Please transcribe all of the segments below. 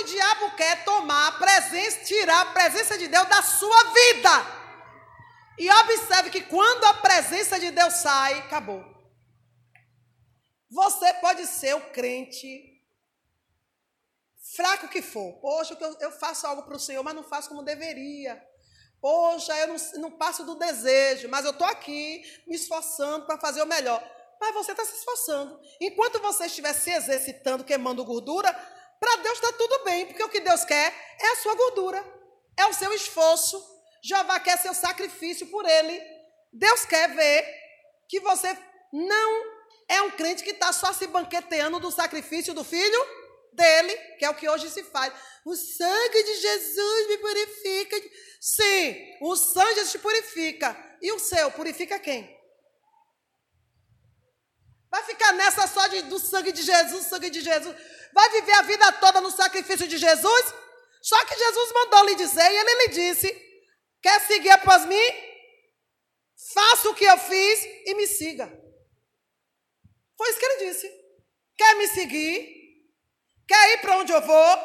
o diabo quer tomar a presença, tirar a presença de Deus da sua vida. E observe que quando a presença de Deus sai, acabou. Você pode ser o crente fraco que for. Poxa, eu, faço algo para o Senhor, mas não faço como deveria. Poxa, eu não, não passo do desejo, mas eu estou aqui me esforçando para fazer o melhor. Mas você está se esforçando. Enquanto você estiver se exercitando, queimando gordura, para Deus está tudo bem, porque o que Deus quer é a sua gordura, é o seu esforço. Jeová quer seu sacrifício por ele. Deus quer ver que você não é um crente que está só se banqueteando do sacrifício do filho dele, que é o que hoje se faz. O sangue de Jesus me purifica. Sim, o sangue te purifica. E o seu, purifica quem? Vai ficar nessa só de, do sangue de Jesus, sangue de Jesus. Vai viver a vida toda no sacrifício de Jesus? Só que Jesus mandou lhe dizer, e ele lhe disse: Quer seguir após mim? Faça o que eu fiz e me siga. Foi isso que ele disse. Quer me seguir? Quer ir para onde eu vou?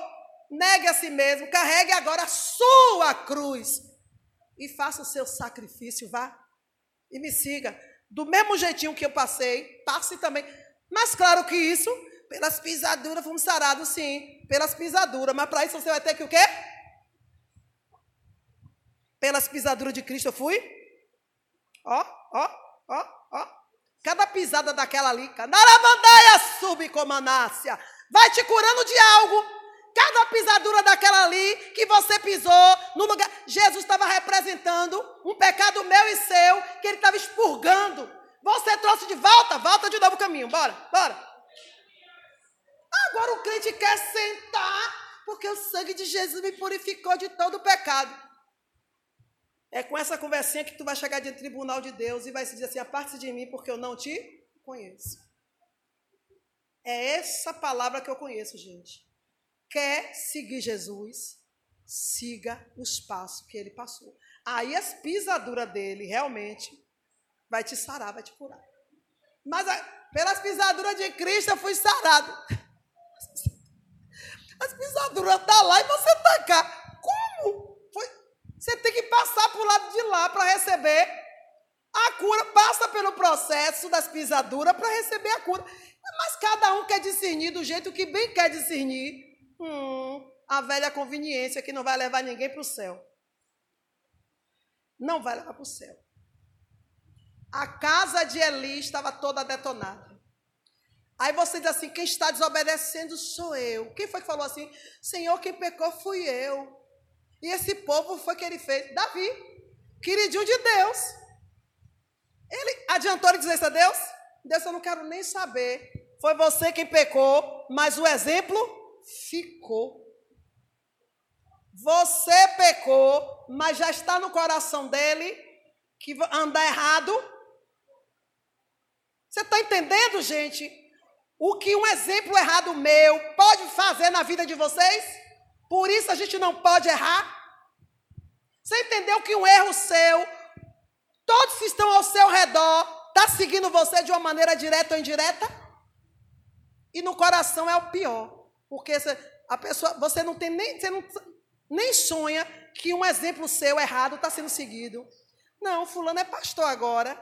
Negue a si mesmo, carregue agora a sua cruz e faça o seu sacrifício, vá e me siga. Do mesmo jeitinho que eu passei, passe também. Mas claro que isso, pelas pisaduras, fomos sarados, sim, pelas pisaduras. Mas para isso você vai ter que o quê? Pelas pisaduras de Cristo eu fui. Ó, ó, ó, ó. Cada pisada daquela ali, Naramandaia subcomanácia vai te curando de algo. Cada pisadura daquela ali que você pisou no lugar. Jesus estava representando um pecado meu e seu, que ele estava expurgando. Você trouxe de volta, volta de novo o caminho. Bora, bora. Agora o crente quer sentar, porque o sangue de Jesus me purificou de todo o pecado. É com essa conversinha que tu vai chegar do tribunal de Deus e vai se dizer assim: aparte de mim, porque eu não te conheço. É essa palavra que eu conheço, gente. Quer seguir Jesus? Siga os passos que ele passou. Aí as pisaduras dele realmente vai te sarar, vai te curar. Mas pelas pisaduras de Cristo eu fui sarado. As pisaduras tá lá e você está cá. Como? Foi, você tem que passar para o lado de lá para receber a cura. Passa pelo processo das pisaduras para receber a cura. Mas cada um quer discernir do jeito que bem quer discernir. Hum, a velha conveniência que não vai levar ninguém para o céu. Não vai levar para o céu. A casa de Eli estava toda detonada. Aí você diz assim: quem está desobedecendo sou eu. Quem foi que falou assim? Senhor, quem pecou fui eu. E esse povo foi que ele fez? Davi, queridinho de Deus. Ele adiantou ele dizer isso a Deus? Deus, eu não quero nem saber. Foi você quem pecou, mas o exemplo ficou. Você pecou, mas já está no coração dele que anda errado. Você está entendendo, gente? O que um exemplo errado meu pode fazer na vida de vocês? Por isso a gente não pode errar. Você entendeu que um erro seu, todos que estão ao seu redor Está seguindo você de uma maneira direta ou indireta? E no coração é o pior. Porque a pessoa, você não tem nem, você não, nem sonha que um exemplo seu errado está sendo seguido. Não, fulano é pastor agora.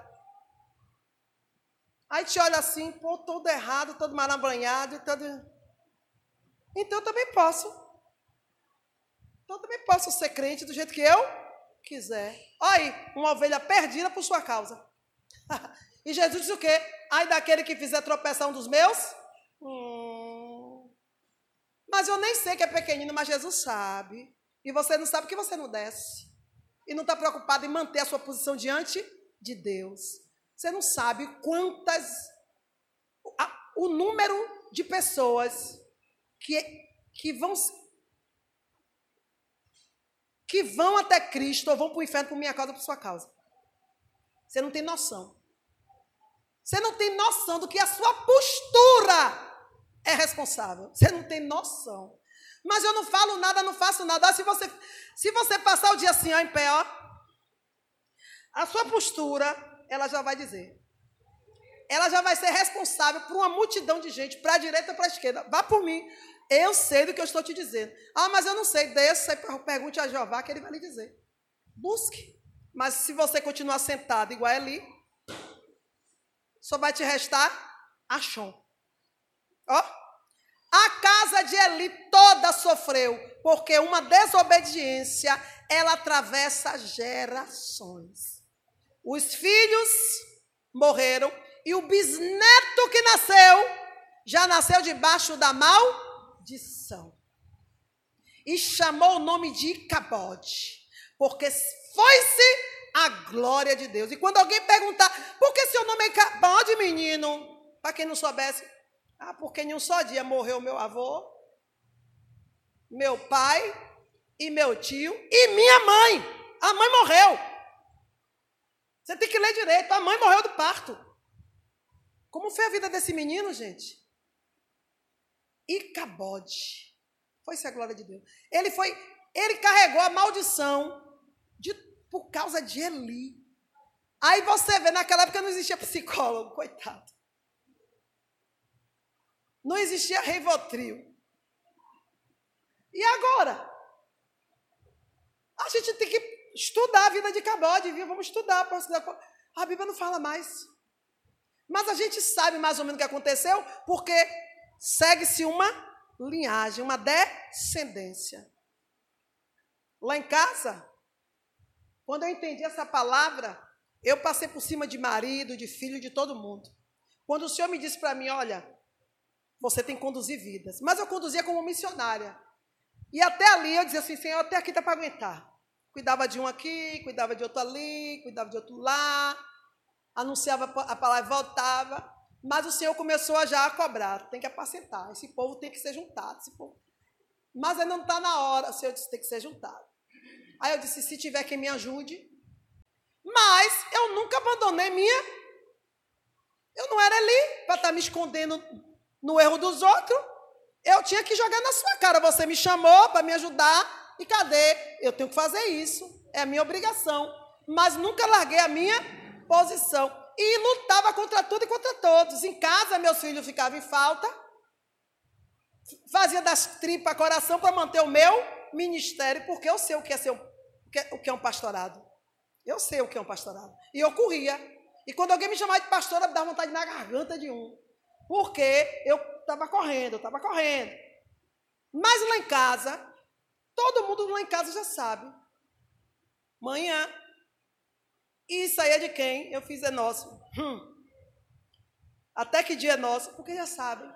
Aí te olha assim, pô, todo errado, todo malabranhado, todo. Então eu também posso. Então eu também posso ser crente do jeito que eu quiser. Olha aí, uma ovelha perdida por sua causa. e Jesus disse o quê? Ai daquele que fizer tropeçar um dos meus? Hum. Mas eu nem sei que é pequenino, mas Jesus sabe. E você não sabe que você não desce. E não está preocupado em manter a sua posição diante de Deus. Você não sabe quantas. A, o número de pessoas que, que vão que vão até Cristo ou vão para o inferno por minha causa, por sua causa. Você não tem noção. Você não tem noção do que a sua postura é responsável. Você não tem noção. Mas eu não falo nada, não faço nada. se você, se você passar o dia assim, ó, em pé, ó, a sua postura, ela já vai dizer. Ela já vai ser responsável por uma multidão de gente, para a direita para a esquerda. Vá por mim. Eu sei do que eu estou te dizendo. Ah, mas eu não sei. Desça e pergunte a Jeová que ele vai lhe dizer. Busque. Mas se você continuar sentado igual a Eli, só vai te restar Achon. Ó. A casa de Eli toda sofreu, porque uma desobediência, ela atravessa gerações. Os filhos morreram e o bisneto que nasceu já nasceu debaixo da maldição. E chamou o nome de Icabode, porque foi-se a glória de Deus. E quando alguém perguntar, por que seu nome é Icabode, menino? Para quem não soubesse, ah, porque em um só dia morreu meu avô, meu pai e meu tio e minha mãe. A mãe morreu. Você tem que ler direito. A mãe morreu do parto. Como foi a vida desse menino, gente? Icabode. Foi-se a glória de Deus. Ele foi, ele carregou a maldição de, por causa de Eli. Aí você vê, naquela época não existia psicólogo, coitado. Não existia Rivotril. E agora? A gente tem que estudar a vida de Cabode, viu? Vamos estudar. A Bíblia não fala mais. Mas a gente sabe mais ou menos o que aconteceu, porque segue-se uma linhagem, uma descendência. Lá em casa, quando eu entendi essa palavra, eu passei por cima de marido, de filho, de todo mundo. Quando o Senhor me disse para mim, olha, você tem que conduzir vidas. Mas eu conduzia como missionária. E até ali eu dizia assim, Senhor, até aqui dá para aguentar. Cuidava de um aqui, cuidava de outro ali, cuidava de outro lá. Anunciava a palavra, voltava. Mas o Senhor começou a já a cobrar. Tem que apacentar. Esse povo tem que ser juntado. Esse povo. Mas ainda não está na hora. O Senhor disse tem que ser juntado. Aí eu disse, se tiver quem me ajude. Mas eu nunca abandonei minha. Eu não era ali para estar tá me escondendo no erro dos outros. Eu tinha que jogar na sua cara. Você me chamou para me ajudar. E cadê? Eu tenho que fazer isso. É a minha obrigação. Mas nunca larguei a minha posição e lutava contra tudo e contra todos. Em casa, meus filhos ficavam em falta, fazia das tripas coração para manter o meu ministério, porque eu sei o que é, ser, o que é um pastorado. Eu sei o que é um pastorado. E eu corria. E quando alguém me chamava de pastora, me dava vontade na garganta de um. Porque eu estava correndo, eu estava correndo. Mas lá em casa, todo mundo lá em casa já sabe. Manhã, isso aí é de quem? Eu fiz é nosso. Hum. Até que dia é nosso? Porque já sabem.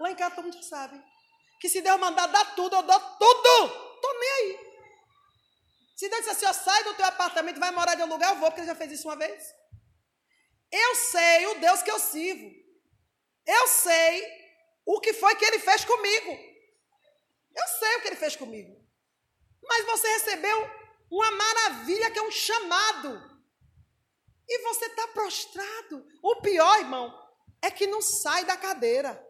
Lá em casa todo mundo já sabe. Que se Deus mandar dar tudo, eu dou tudo. Estou nem aí. Se Deus disser assim, ó, sai do teu apartamento, vai morar de um lugar, eu vou, porque ele já fez isso uma vez. Eu sei o Deus que eu sirvo. Eu sei o que foi que ele fez comigo. Eu sei o que ele fez comigo. Mas você recebeu uma maravilha que é um chamado. E você está prostrado. O pior, irmão, é que não sai da cadeira.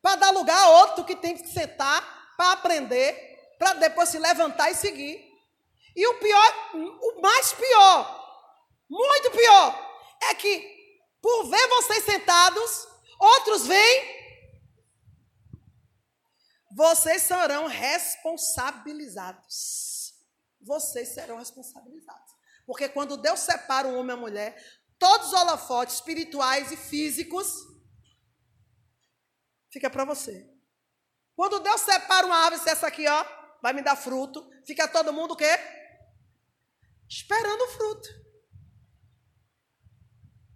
Para dar lugar a outro que tem que sentar para aprender, para depois se levantar e seguir. E o pior, o mais pior, muito pior, é que por ver vocês sentados, outros vêm, vocês serão responsabilizados vocês serão responsabilizados. Porque quando Deus separa um homem e a mulher, todos os holofotes espirituais e físicos fica para você. Quando Deus separa uma árvore, se essa aqui, ó, vai me dar fruto, fica todo mundo o quê? Esperando o fruto.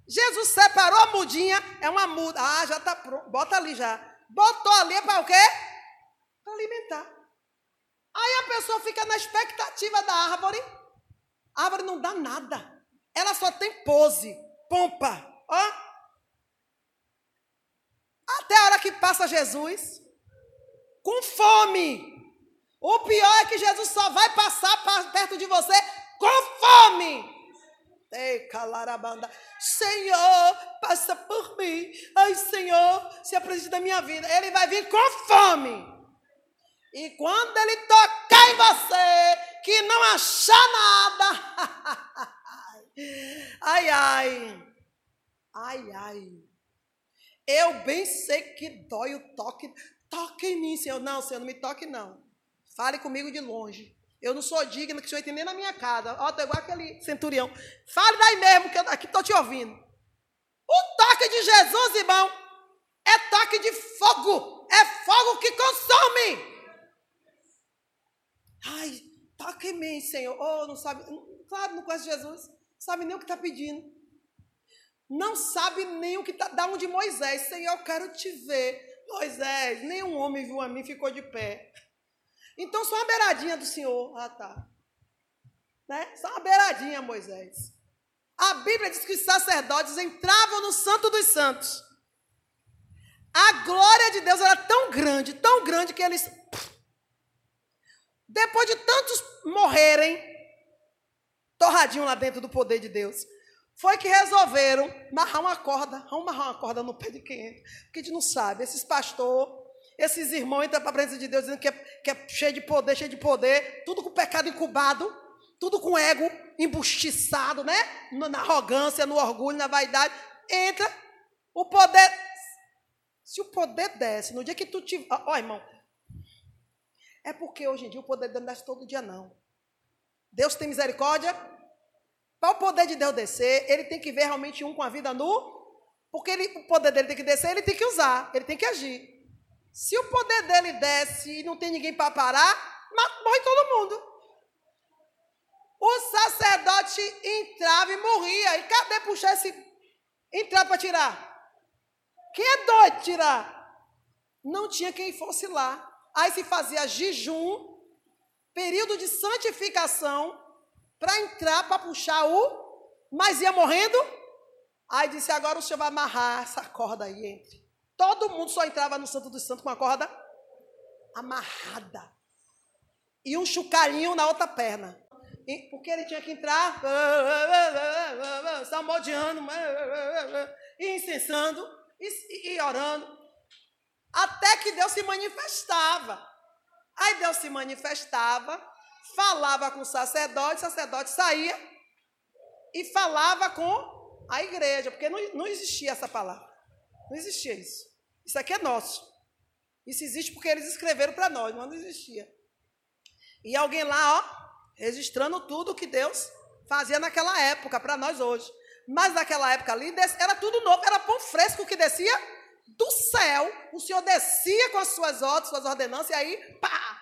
Jesus separou a mudinha, é uma muda. Ah, já está pronto. Bota ali já. Botou ali para o quê? Para alimentar. Aí a pessoa fica na expectativa da árvore. A árvore não dá nada. Ela só tem pose, pompa. Ó. Até a hora que passa Jesus, com fome. O pior é que Jesus só vai passar perto de você com fome. Ei, calarabanda. Senhor, passa por mim. Ai, Senhor, se apresente na minha vida. Ele vai vir com fome. E quando ele tocar em você, que não achar nada. ai, ai. Ai, ai. Eu bem sei que dói o toque. Toque em mim, Senhor. Não, Senhor, não me toque, não. Fale comigo de longe. Eu não sou digna que o Senhor nem na minha casa. Ó, tô igual aquele centurião. Fale daí mesmo, que eu aqui estou te ouvindo. O toque de Jesus, irmão, é toque de fogo. É fogo que consome. Toque em mim, Senhor. Oh, não sabe. Claro, não conhece Jesus. Não sabe nem o que está pedindo. Não sabe nem o que está. Da onde Moisés. Senhor, eu quero te ver. Moisés, nenhum homem viu a mim ficou de pé. Então, só uma beiradinha do Senhor. Ah, tá. Né? Só uma beiradinha, Moisés. A Bíblia diz que os sacerdotes entravam no Santo dos Santos. A glória de Deus era tão grande, tão grande, que eles. Depois de tantos morrerem, torradinho lá dentro do poder de Deus, foi que resolveram amarrar uma corda. Vamos amarrar uma corda no pé de quem? Porque a gente não sabe. Esses pastores, esses irmãos entram para a presença de Deus dizendo que é, que é cheio de poder, cheio de poder, tudo com pecado incubado, tudo com ego embustiçado, né? Na arrogância, no orgulho, na vaidade. Entra, o poder. Se o poder desce, no dia que tu te. Ó, irmão. É porque hoje em dia o poder de Deus não desce todo dia, não. Deus tem misericórdia para o poder de Deus descer, ele tem que ver realmente um com a vida nu, porque ele, o poder dele tem que descer, ele tem que usar, ele tem que agir. Se o poder dele desce e não tem ninguém para parar, morre todo mundo. O sacerdote entrava e morria. E cadê puxar esse. entrar para tirar? Quem é doido tirar? Não tinha quem fosse lá. Aí se fazia jejum, período de santificação, para entrar, para puxar o, mas ia morrendo. Aí disse: agora o senhor vai amarrar essa corda aí entre. Todo mundo só entrava no Santo dos Santos com a corda amarrada. E um chucarinho na outra perna. Porque ele tinha que entrar salmodiando, e incensando, e orando. Até que Deus se manifestava. Aí Deus se manifestava falava com o sacerdote, o sacerdote saía e falava com a igreja, porque não, não existia essa palavra. Não existia isso. Isso aqui é nosso. Isso existe porque eles escreveram para nós, mas não existia. E alguém lá, ó, registrando tudo que Deus fazia naquela época para nós hoje. Mas naquela época ali era tudo novo, era pão fresco que descia do céu. O Senhor descia com as suas ordens, suas ordenanças, e aí, pá,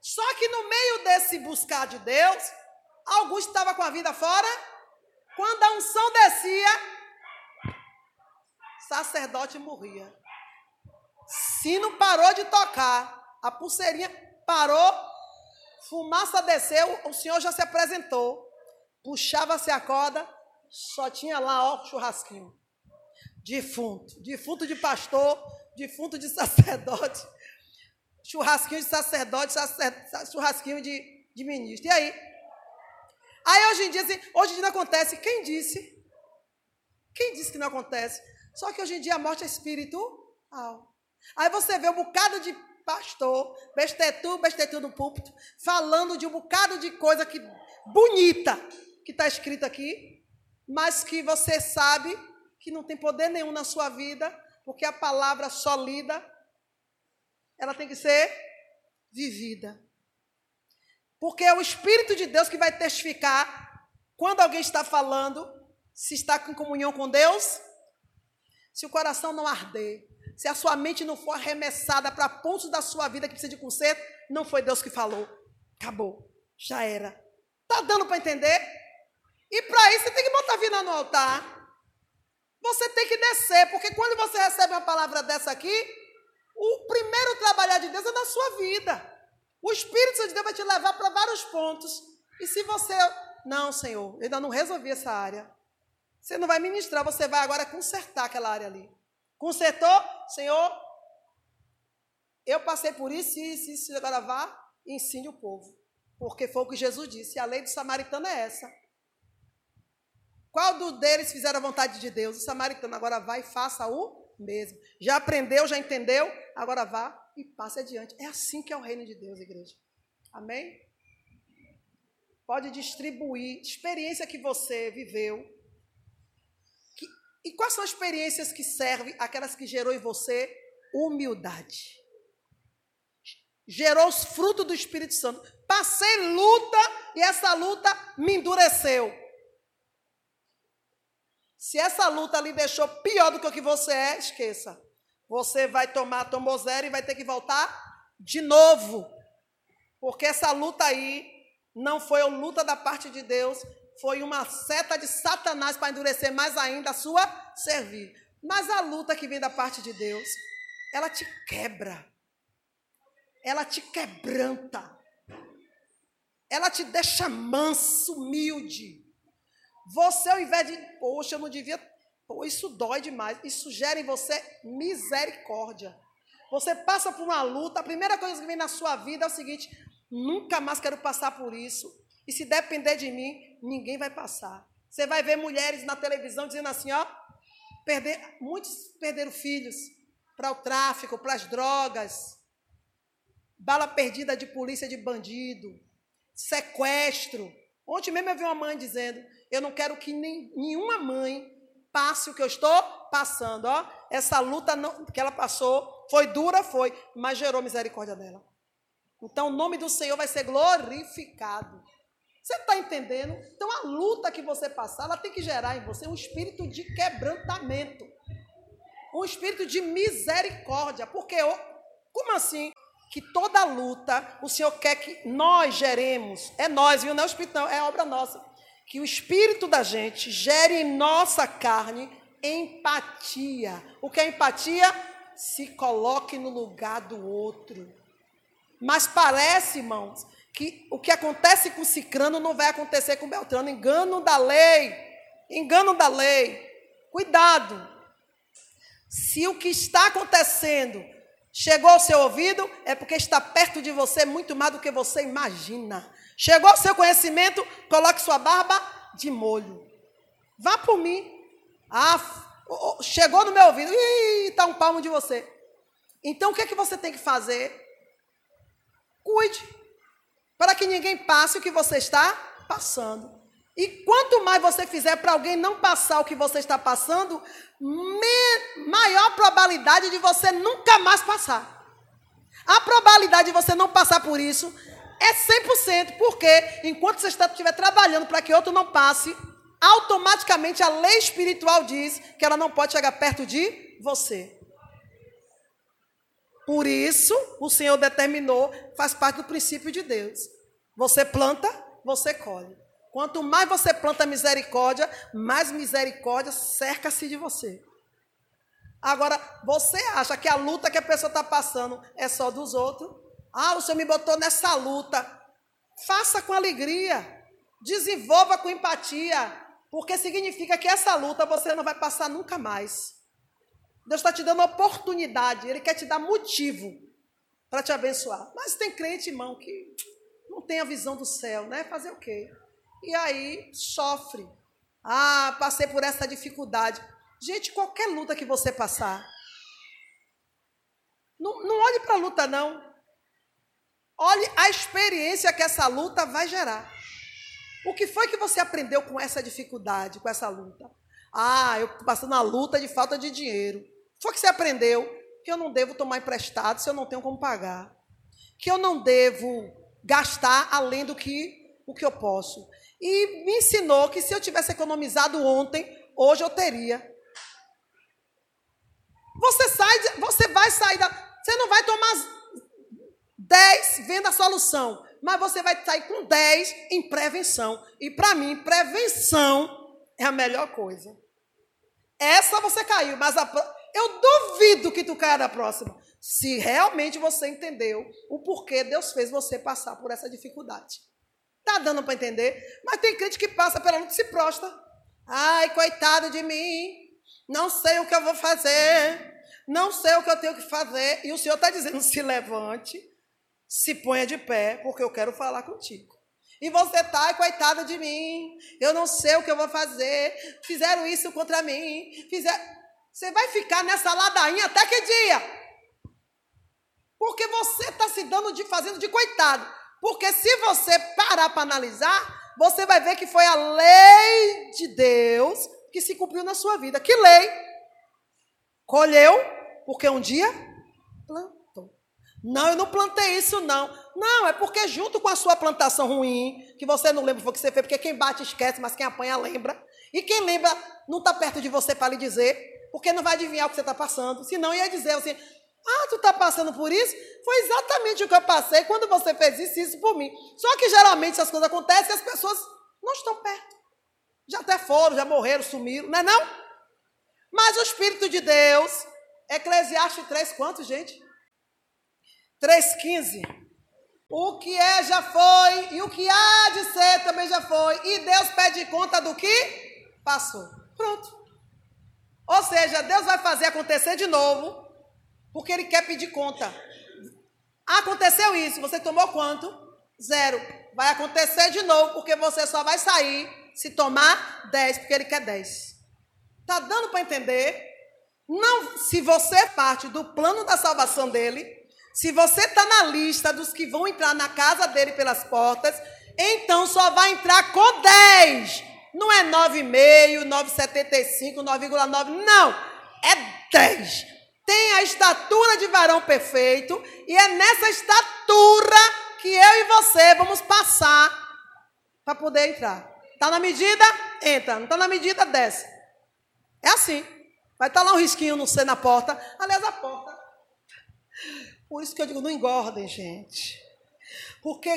só que no meio desse buscar de Deus, Augusto estava com a vida fora. Quando a unção descia, sacerdote morria. Sino parou de tocar, a pulseirinha parou, fumaça desceu, o senhor já se apresentou. Puxava-se a corda, só tinha lá, ó, churrasquinho. Defunto, defunto de pastor, defunto de sacerdote churrasquinho de sacerdote, churrasquinho de, de ministro. E aí? Aí hoje em dia, assim, hoje em dia não acontece. Quem disse? Quem disse que não acontece? Só que hoje em dia a morte é espiritual. Aí você vê um bocado de pastor, bestetu, bestetu no púlpito, falando de um bocado de coisa que bonita que está escrito aqui, mas que você sabe que não tem poder nenhum na sua vida, porque a palavra só lida ela tem que ser vivida. Porque é o Espírito de Deus que vai testificar quando alguém está falando, se está com comunhão com Deus, se o coração não arder, se a sua mente não for arremessada para pontos da sua vida que precisa de conserto, não foi Deus que falou. Acabou. Já era. Tá dando para entender? E para isso você tem que botar a vida no altar. Você tem que descer, porque quando você recebe uma palavra dessa aqui, o primeiro trabalhar de Deus é na sua vida. O Espírito de Deus vai te levar para vários pontos. E se você. Não, Senhor, eu ainda não resolvi essa área. Você não vai ministrar, você vai agora consertar aquela área ali. Consertou? Senhor, eu passei por isso, isso, isso, agora vá ensine o povo. Porque foi o que Jesus disse. A lei do samaritano é essa. Qual dos deles fizeram a vontade de Deus? O samaritano agora vai e faça o mesmo. Já aprendeu, já entendeu, agora vá e passe adiante. É assim que é o reino de Deus, igreja. Amém? Pode distribuir experiência que você viveu. Que, e quais são as experiências que servem, aquelas que gerou em você humildade? gerou os frutos do Espírito Santo. Passei luta e essa luta me endureceu. Se essa luta lhe deixou pior do que o que você é, esqueça. Você vai tomar tombozera e vai ter que voltar de novo. Porque essa luta aí não foi a luta da parte de Deus, foi uma seta de Satanás para endurecer mais ainda a sua servir. Mas a luta que vem da parte de Deus, ela te quebra. Ela te quebranta. Ela te deixa manso, humilde. Você, ao invés de, poxa, eu não devia. Pô, isso dói demais. Isso gera em você misericórdia. Você passa por uma luta, a primeira coisa que vem na sua vida é o seguinte: nunca mais quero passar por isso. E se depender de mim, ninguém vai passar. Você vai ver mulheres na televisão dizendo assim, ó, perder, muitos perderam filhos para o tráfico, para as drogas, bala perdida de polícia de bandido, sequestro. Ontem mesmo eu vi uma mãe dizendo: Eu não quero que nem, nenhuma mãe passe o que eu estou passando. Ó, essa luta não, que ela passou foi dura, foi, mas gerou misericórdia dela. Então o nome do Senhor vai ser glorificado. Você está entendendo? Então a luta que você passar, ela tem que gerar em você um espírito de quebrantamento, um espírito de misericórdia. Porque, como assim? que toda luta o Senhor quer que nós geremos, é nós, viu? Não é o Espírito, não, é obra nossa. Que o Espírito da gente gere em nossa carne empatia. O que é empatia? Se coloque no lugar do outro. Mas parece, irmãos, que o que acontece com Cicrano não vai acontecer com Beltrano. Engano da lei. Engano da lei. Cuidado. Se o que está acontecendo Chegou ao seu ouvido, é porque está perto de você muito mais do que você imagina. Chegou ao seu conhecimento, coloque sua barba de molho. Vá por mim. Ah, chegou no meu ouvido, e está um palmo de você. Então o que é que você tem que fazer? Cuide, para que ninguém passe o que você está passando. E quanto mais você fizer para alguém não passar o que você está passando, maior probabilidade de você nunca mais passar. A probabilidade de você não passar por isso é 100%, porque enquanto você estiver trabalhando para que outro não passe, automaticamente a lei espiritual diz que ela não pode chegar perto de você. Por isso, o Senhor determinou, faz parte do princípio de Deus. Você planta, você colhe. Quanto mais você planta misericórdia, mais misericórdia cerca-se de você. Agora, você acha que a luta que a pessoa está passando é só dos outros? Ah, o Senhor me botou nessa luta. Faça com alegria. Desenvolva com empatia. Porque significa que essa luta você não vai passar nunca mais. Deus está te dando oportunidade. Ele quer te dar motivo para te abençoar. Mas tem crente, irmão, que não tem a visão do céu, né? Fazer o quê? e aí sofre. Ah, passei por essa dificuldade. Gente, qualquer luta que você passar, não, não olhe para a luta, não. Olhe a experiência que essa luta vai gerar. O que foi que você aprendeu com essa dificuldade, com essa luta? Ah, eu estou passando uma luta de falta de dinheiro. Foi que você aprendeu? Que eu não devo tomar emprestado se eu não tenho como pagar. Que eu não devo gastar além do que o que eu posso e me ensinou que se eu tivesse economizado ontem, hoje eu teria. Você sai, você vai sair da, você não vai tomar 10 vendo a solução, mas você vai sair com 10 em prevenção. E para mim, prevenção é a melhor coisa. Essa você caiu, mas a, eu duvido que tu caia na próxima. Se realmente você entendeu o porquê Deus fez você passar por essa dificuldade. Está dando para entender? Mas tem crente que passa pela luta e se prostra. Ai, coitado de mim. Não sei o que eu vou fazer. Não sei o que eu tenho que fazer. E o Senhor está dizendo: se levante, se ponha de pé, porque eu quero falar contigo. E você ai, coitada de mim. Eu não sei o que eu vou fazer. Fizeram isso contra mim. Você vai ficar nessa ladainha até que dia? Porque você está se dando de fazendo de coitado. Porque se você parar para analisar, você vai ver que foi a lei de Deus que se cumpriu na sua vida. Que lei? Colheu, porque um dia plantou. Não, eu não plantei isso, não. Não, é porque junto com a sua plantação ruim, que você não lembra o que você fez, porque quem bate esquece, mas quem apanha lembra. E quem lembra não está perto de você para lhe dizer, porque não vai adivinhar o que você está passando. Senão ia dizer assim, ah, tu está passando por isso? Foi exatamente o que eu passei quando você fez isso isso por mim. Só que geralmente essas coisas acontecem e as pessoas não estão perto. Já até foram, já morreram, sumiram, não é não? Mas o Espírito de Deus, Eclesiastes 3, quanto, gente? 3,15. O que é já foi, e o que há de ser também já foi. E Deus pede conta do que passou. Pronto. Ou seja, Deus vai fazer acontecer de novo, porque Ele quer pedir conta. Aconteceu isso, você tomou quanto? Zero. Vai acontecer de novo, porque você só vai sair se tomar 10, porque Ele quer 10. Tá dando para entender? Não, se você é parte do plano da salvação dele, se você está na lista dos que vão entrar na casa dele pelas portas, então só vai entrar com 10. Não é 9,5, 9,75, 9,9. Não. É 10. Tem a estatura de varão perfeito. E é nessa estatura que eu e você vamos passar para poder entrar. Está na medida? Entra. Não está na medida? Desce. É assim. Vai estar tá lá um risquinho no C na porta. Aliás, a porta por isso que eu digo, não engordem, gente. Porque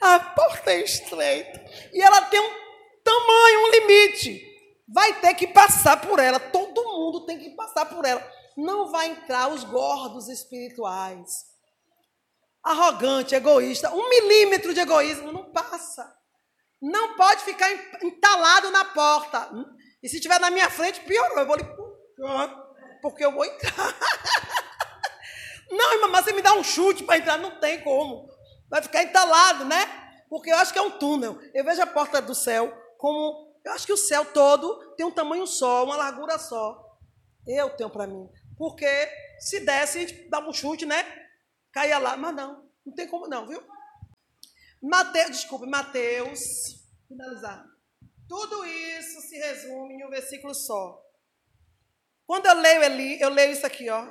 a porta é estreita e ela tem um tamanho, um limite. Vai ter que passar por ela. Todo mundo tem que passar por ela. Não vai entrar os gordos espirituais. Arrogante, egoísta. Um milímetro de egoísmo não passa. Não pode ficar entalado na porta. E se estiver na minha frente, piorou. Eu vou lhe porque eu vou entrar. Não, irmã, mas você me dá um chute para entrar, não tem como. Vai ficar entalado, né? Porque eu acho que é um túnel. Eu vejo a porta do céu como. Eu acho que o céu todo tem um tamanho só, uma largura só. Eu tenho para mim. Porque se desse, a gente dava um chute, né? Caía lá. Mas não, não tem como não, viu? Mateus, desculpe, Mateus. Finalizar. Tudo isso se resume em um versículo só. Quando eu leio ali, eu leio isso aqui, ó.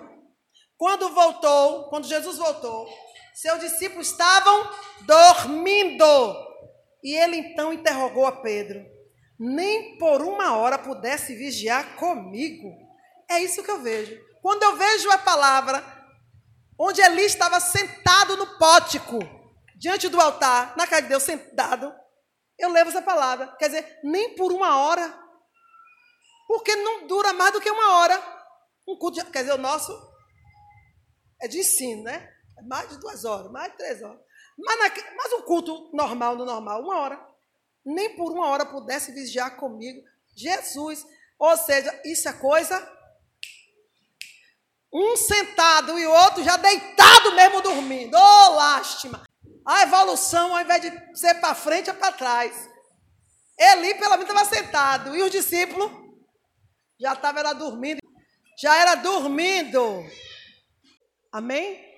Quando voltou, quando Jesus voltou, seus discípulos estavam dormindo. E ele então interrogou a Pedro: Nem por uma hora pudesse vigiar comigo. É isso que eu vejo. Quando eu vejo a palavra, onde Eli estava sentado no pótico, diante do altar, na casa de Deus, sentado, eu levo essa palavra. Quer dizer, nem por uma hora. Porque não dura mais do que uma hora. Um culto, quer dizer, o nosso é de ensino, né? É mais de duas horas, mais de três horas. Mas, na, mas um culto normal, no normal, uma hora. Nem por uma hora pudesse vigiar comigo. Jesus. Ou seja, isso é coisa. Um sentado e o outro já deitado mesmo dormindo. Oh, lástima. A evolução, ao invés de ser para frente, é para trás. Eli, pelo menos, estava sentado. E os discípulos já estavam dormindo. Já era dormindo. Amém?